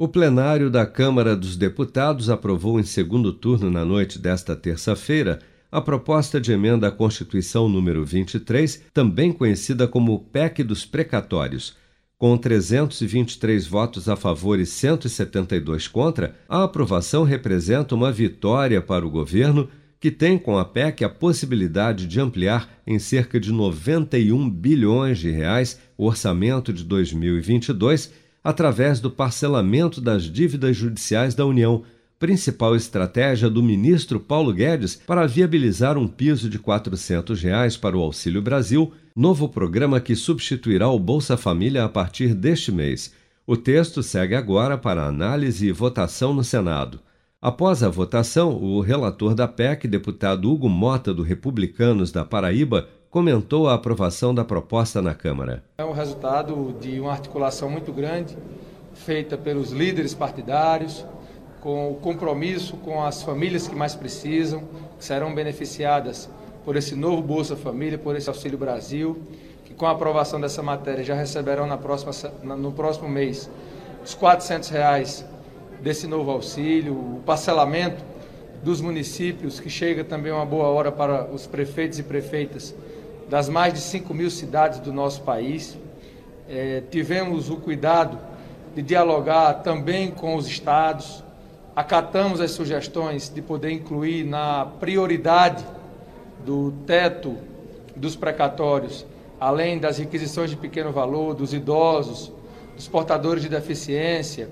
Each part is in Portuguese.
O plenário da Câmara dos Deputados aprovou em segundo turno na noite desta terça-feira a proposta de emenda à Constituição número 23, também conhecida como PEC dos precatórios. Com 323 votos a favor e 172 contra, a aprovação representa uma vitória para o governo, que tem com a PEC a possibilidade de ampliar em cerca de 91 bilhões de reais o orçamento de 2022 através do parcelamento das dívidas judiciais da União, principal estratégia do ministro Paulo Guedes para viabilizar um piso de 400 reais para o Auxílio Brasil, novo programa que substituirá o Bolsa Família a partir deste mês. O texto segue agora para análise e votação no Senado. Após a votação, o relator da PEC, deputado Hugo Mota, do Republicanos da Paraíba, comentou a aprovação da proposta na Câmara. É o resultado de uma articulação muito grande, feita pelos líderes partidários, com o compromisso com as famílias que mais precisam, que serão beneficiadas por esse novo Bolsa Família, por esse Auxílio Brasil, que com a aprovação dessa matéria já receberão na próxima, no próximo mês os 400 reais desse novo auxílio, o parcelamento dos municípios, que chega também uma boa hora para os prefeitos e prefeitas das mais de 5 mil cidades do nosso país. É, tivemos o cuidado de dialogar também com os estados, acatamos as sugestões de poder incluir na prioridade do teto dos precatórios, além das requisições de pequeno valor, dos idosos, dos portadores de deficiência,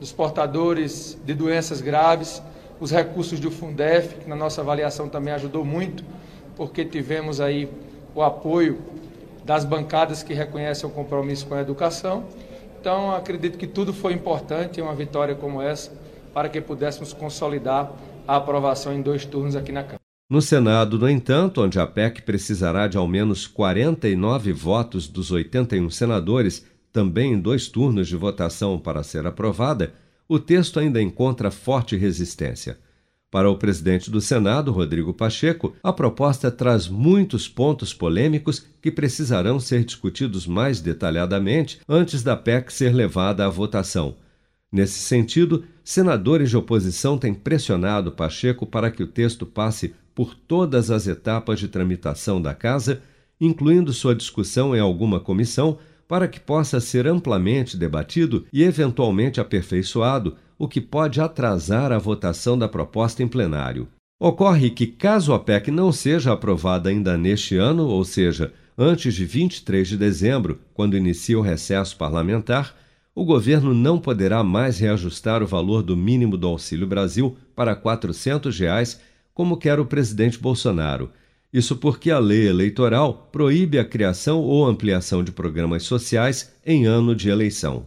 dos portadores de doenças graves, os recursos do Fundef, que na nossa avaliação também ajudou muito, porque tivemos aí o apoio das bancadas que reconhecem o compromisso com a educação. Então, acredito que tudo foi importante em uma vitória como essa para que pudéssemos consolidar a aprovação em dois turnos aqui na Câmara. No Senado, no entanto, onde a PEC precisará de ao menos 49 votos dos 81 senadores, também em dois turnos de votação para ser aprovada, o texto ainda encontra forte resistência. Para o presidente do Senado, Rodrigo Pacheco, a proposta traz muitos pontos polêmicos que precisarão ser discutidos mais detalhadamente antes da PEC ser levada à votação. Nesse sentido, senadores de oposição têm pressionado Pacheco para que o texto passe por todas as etapas de tramitação da Casa, incluindo sua discussão em alguma comissão, para que possa ser amplamente debatido e eventualmente aperfeiçoado o que pode atrasar a votação da proposta em plenário. Ocorre que, caso a PEC não seja aprovada ainda neste ano, ou seja, antes de 23 de dezembro, quando inicia o recesso parlamentar, o governo não poderá mais reajustar o valor do mínimo do Auxílio Brasil para 400 reais, como quer o presidente Bolsonaro. Isso porque a lei eleitoral proíbe a criação ou ampliação de programas sociais em ano de eleição.